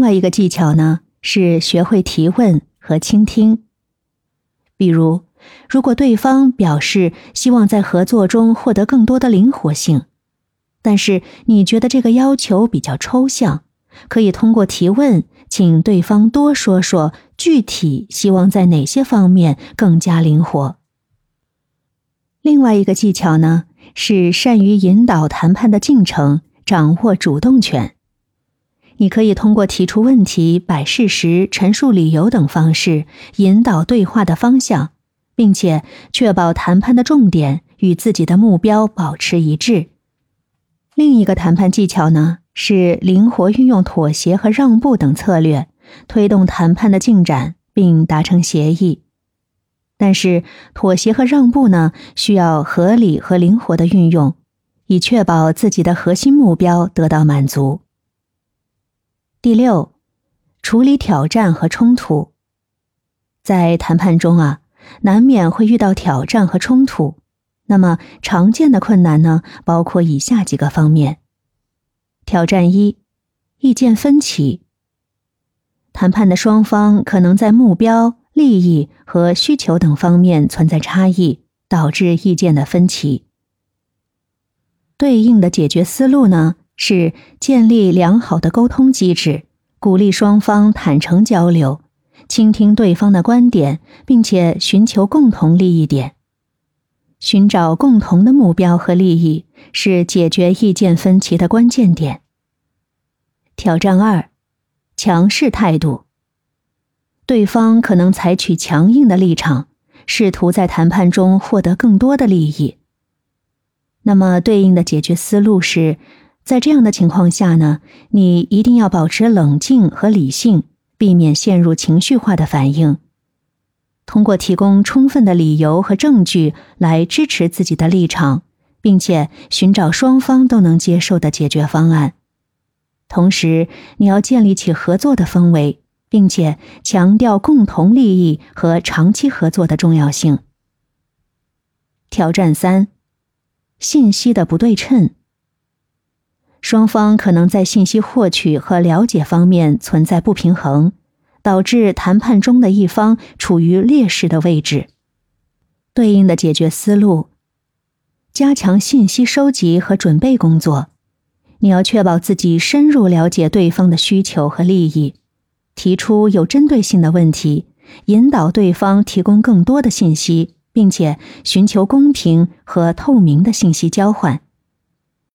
另外一个技巧呢，是学会提问和倾听。比如，如果对方表示希望在合作中获得更多的灵活性，但是你觉得这个要求比较抽象，可以通过提问，请对方多说说具体希望在哪些方面更加灵活。另外一个技巧呢，是善于引导谈判的进程，掌握主动权。你可以通过提出问题、摆事实、陈述理由等方式引导对话的方向，并且确保谈判的重点与自己的目标保持一致。另一个谈判技巧呢，是灵活运用妥协和让步等策略，推动谈判的进展并达成协议。但是，妥协和让步呢，需要合理和灵活的运用，以确保自己的核心目标得到满足。第六，处理挑战和冲突。在谈判中啊，难免会遇到挑战和冲突。那么，常见的困难呢，包括以下几个方面：挑战一，意见分歧。谈判的双方可能在目标、利益和需求等方面存在差异，导致意见的分歧。对应的解决思路呢？是建立良好的沟通机制，鼓励双方坦诚交流，倾听对方的观点，并且寻求共同利益点。寻找共同的目标和利益是解决意见分歧的关键点。挑战二：强势态度。对方可能采取强硬的立场，试图在谈判中获得更多的利益。那么，对应的解决思路是。在这样的情况下呢，你一定要保持冷静和理性，避免陷入情绪化的反应。通过提供充分的理由和证据来支持自己的立场，并且寻找双方都能接受的解决方案。同时，你要建立起合作的氛围，并且强调共同利益和长期合作的重要性。挑战三：信息的不对称。双方可能在信息获取和了解方面存在不平衡，导致谈判中的一方处于劣势的位置。对应的解决思路：加强信息收集和准备工作。你要确保自己深入了解对方的需求和利益，提出有针对性的问题，引导对方提供更多的信息，并且寻求公平和透明的信息交换。